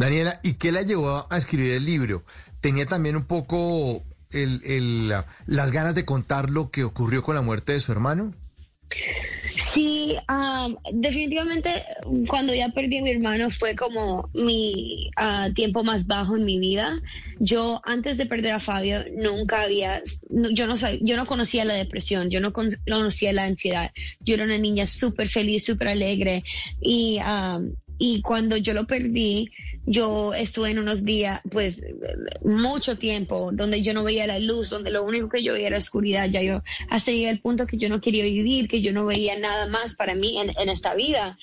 Daniela, ¿y qué la llevó a escribir el libro? ¿Tenía también un poco el, las ganas de contar lo que ocurrió con la muerte de su hermano? Sí, definitivamente cuando ya perdí a mi hermano fue como mi ah, tiempo más bajo en mi vida. Yo antes de perder a Fabio nunca había, yo no yo no conocía la depresión, yo no conocía la ansiedad. Yo era una niña súper feliz, súper alegre y y cuando yo lo perdí, yo estuve en unos días, pues mucho tiempo, donde yo no veía la luz, donde lo único que yo veía era oscuridad. Ya yo hasta llegué al punto que yo no quería vivir, que yo no veía nada más para mí en, esta vida.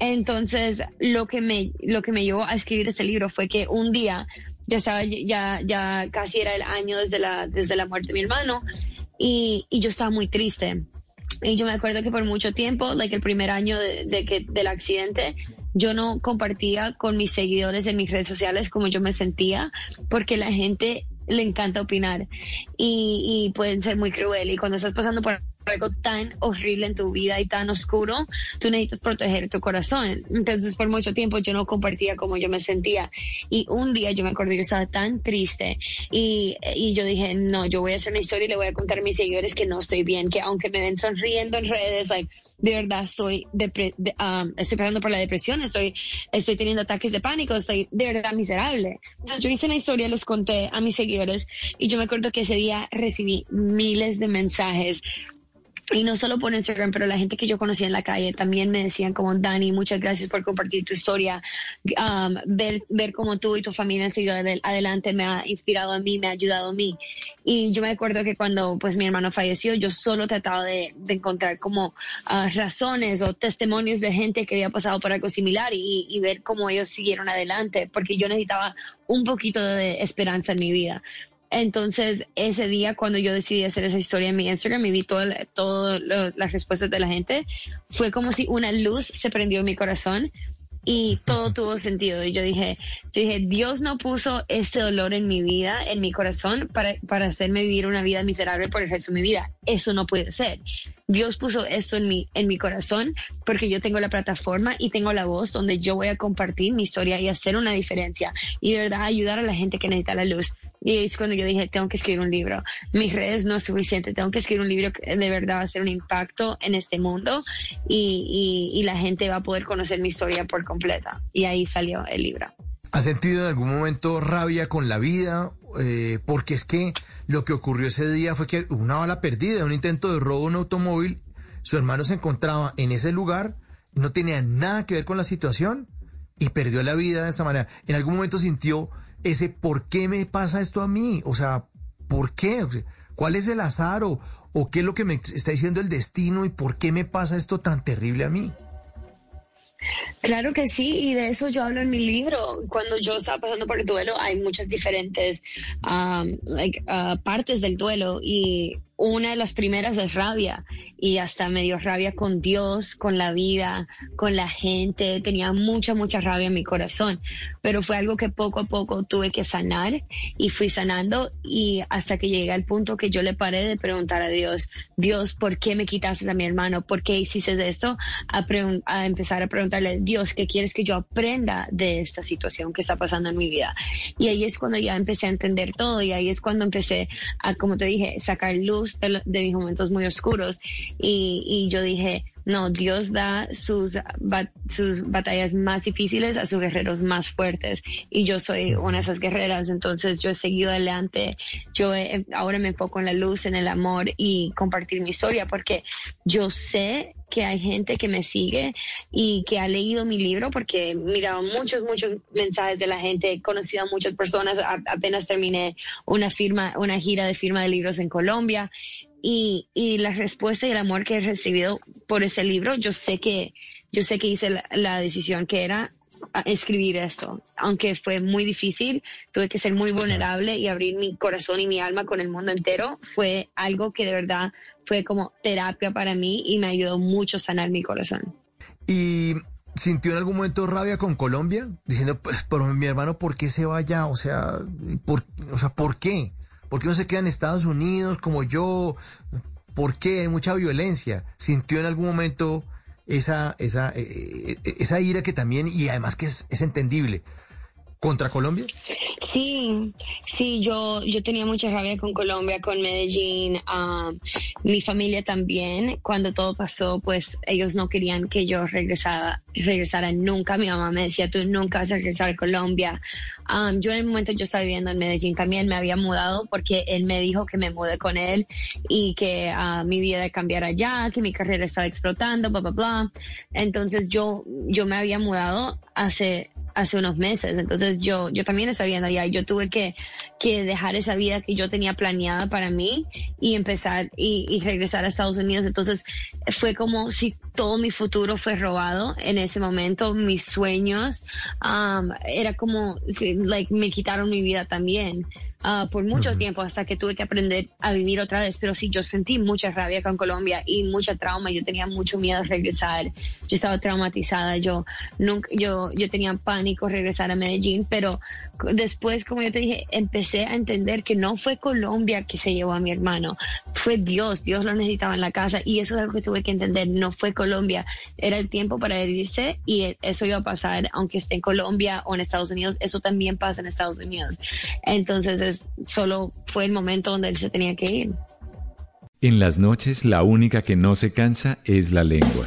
Entonces, lo que me, lo que me llevó a escribir ese libro fue que un día, ya estaba, ya, ya casi era el año desde la, desde la muerte de mi hermano, y, yo estaba muy triste. Y yo me acuerdo que por mucho tiempo, like el primer año de que, del accidente, yo no compartía con mis seguidores en mis redes sociales como yo me sentía, porque la gente le encanta opinar y, y pueden ser muy cruel. Y cuando estás pasando por algo tan horrible en tu vida y tan oscuro, tú necesitas proteger tu corazón. Entonces, por mucho tiempo yo no compartía como yo me sentía. Y un día yo me acuerdo, yo estaba tan triste y, y yo dije, no, yo voy a hacer una historia y le voy a contar a mis seguidores que no estoy bien, que aunque me ven sonriendo en redes, like, de verdad soy um, estoy pasando por la depresión, estoy, estoy teniendo ataques de pánico, estoy de verdad miserable. Entonces, yo hice una historia, los conté a mis seguidores y yo me acuerdo que ese día recibí miles de mensajes y no solo por Instagram, pero la gente que yo conocía en la calle también me decían como, Dani, muchas gracias por compartir tu historia. Um, ver, ver cómo tú y tu familia han seguido adelante me ha inspirado a mí, me ha ayudado a mí. Y yo me acuerdo que cuando pues mi hermano falleció, yo solo trataba de, encontrar como uh, razones o testimonios de gente que había pasado por algo similar y, y ver cómo ellos siguieron adelante, porque yo necesitaba un poquito de esperanza en mi vida. Entonces, ese día cuando yo decidí hacer esa historia en mi Instagram y vi todas las respuestas de la gente, fue como si una luz se prendió en mi corazón y todo tuvo sentido. Y yo dije, dije, Dios no puso este dolor en mi vida, en mi corazón, para, para hacerme vivir una vida miserable por el resto de mi vida. Eso no puede ser. Dios puso esto en mi, en mi corazón porque yo tengo la plataforma y tengo la voz donde yo voy a compartir mi historia y hacer una diferencia y de verdad ayudar a la gente que necesita la luz. Y es cuando yo dije, tengo que escribir un libro. Mis redes no es suficiente, tengo que escribir un libro que de verdad va a hacer un impacto en este mundo y, y, la gente va a poder conocer mi historia por completa. Y ahí salió el libro. ¿Ha sentido en algún momento rabia con la vida? Eh, porque es que lo que ocurrió ese día fue que una bala perdida, un intento de robo en un automóvil, su hermano se encontraba en ese lugar, no tenía nada que ver con la situación y perdió la vida de esta manera. En algún momento sintió ese ¿por qué me pasa esto a mí? O sea, ¿por qué? ¿Cuál es el azar o, o qué es lo que me está diciendo el destino y por qué me pasa esto tan terrible a mí? Claro que sí, y de eso yo hablo en mi libro. Cuando yo estaba pasando por el duelo, hay muchas diferentes uh, partes del duelo y una de las primeras es rabia y hasta me dio rabia con Dios, con la vida, con la gente. Tenía mucha, mucha rabia en mi corazón, pero fue algo que poco a poco tuve que sanar y fui sanando y hasta que llegué al punto que yo le paré de preguntar a Dios, Dios, ¿por qué me quitaste a mi hermano? ¿Por qué hiciste esto? A, a empezar a preguntarle, Dios, ¿qué quieres que yo aprenda de esta situación que está pasando en mi vida? Y ahí es cuando ya empecé a entender todo y ahí es cuando empecé a, como te dije, sacar luz de, mis momentos muy oscuros. Y, y yo dije, no, Dios da sus, sus batallas más difíciles a sus guerreros más fuertes. Y yo soy una de esas guerreras, entonces yo he seguido adelante, yo ahora me enfoco en la luz, en el amor y compartir mi historia porque yo sé que hay gente que me sigue y que ha leído mi libro porque he mirado muchos, muchos mensajes de la gente, he conocido a muchas personas, apenas terminé una firma, una gira de firma de libros en Colombia y, y la respuesta y el amor que he recibido por ese libro, yo sé que, yo sé que hice la, decisión que era escribir esto. Aunque fue muy difícil, tuve que ser muy vulnerable y abrir mi corazón y mi alma con el mundo entero. Fue algo que de verdad fue como terapia para mí y me ayudó mucho a sanar mi corazón. ¿Y sintió en algún momento rabia con Colombia? Diciendo, pues, por mi hermano, ¿por qué se vaya? O sea, ¿por, o sea, ¿por qué? ¿Por qué no se queda en Estados Unidos como yo? ¿Por qué hay mucha violencia? ¿Sintió en algún momento esa, esa, eh, eh, esa ira que también, y además que es, entendible, contra Colombia? Sí, sí, yo, yo tenía mucha rabia con Colombia, con Medellín, mi familia también. Cuando todo pasó, pues ellos no querían que yo regresara, regresara nunca. Mi mamá me decía, tú nunca vas a regresar a Colombia. yo en el momento yo estaba viviendo en Medellín también, me había mudado porque él me dijo que me mude con él y que uh, mi vida cambiara allá, que mi carrera estaba explotando, bla, bla, bla. Entonces yo, yo me había mudado hace hace unos meses. Entonces yo, yo también estaba viendo allá. Yo tuve que, que dejar esa vida que yo tenía planeada para mí y empezar y, regresar a Estados Unidos. Entonces fue como si todo mi futuro fue robado en ese momento, mis sueños. Um, era como, like, me quitaron mi vida también. Ah, por mucho tiempo hasta que tuve que aprender a vivir otra vez. Pero sí, yo sentí mucha rabia con Colombia y mucha trauma. Yo tenía mucho miedo de regresar. Yo estaba traumatizada. Yo nunca, yo, yo tenía pánico regresar a Medellín, pero después, como yo te dije, empecé a entender que no fue Colombia que se llevó a mi hermano, fue Dios. Dios lo necesitaba en la casa y eso es algo que tuve que entender. No fue Colombia. Era el tiempo para irse y eso iba a pasar, aunque esté en Colombia o en Estados Unidos. Eso también pasa en Estados Unidos. Entonces, solo fue el momento donde él se tenía que ir. En las noches la única que no se cansa es la lengua.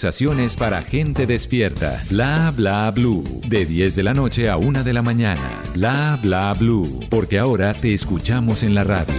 Conversaciones para gente despierta. Bla bla blue. De 10 de la noche a 1 de la mañana. Bla bla blue. Porque ahora te escuchamos en la radio.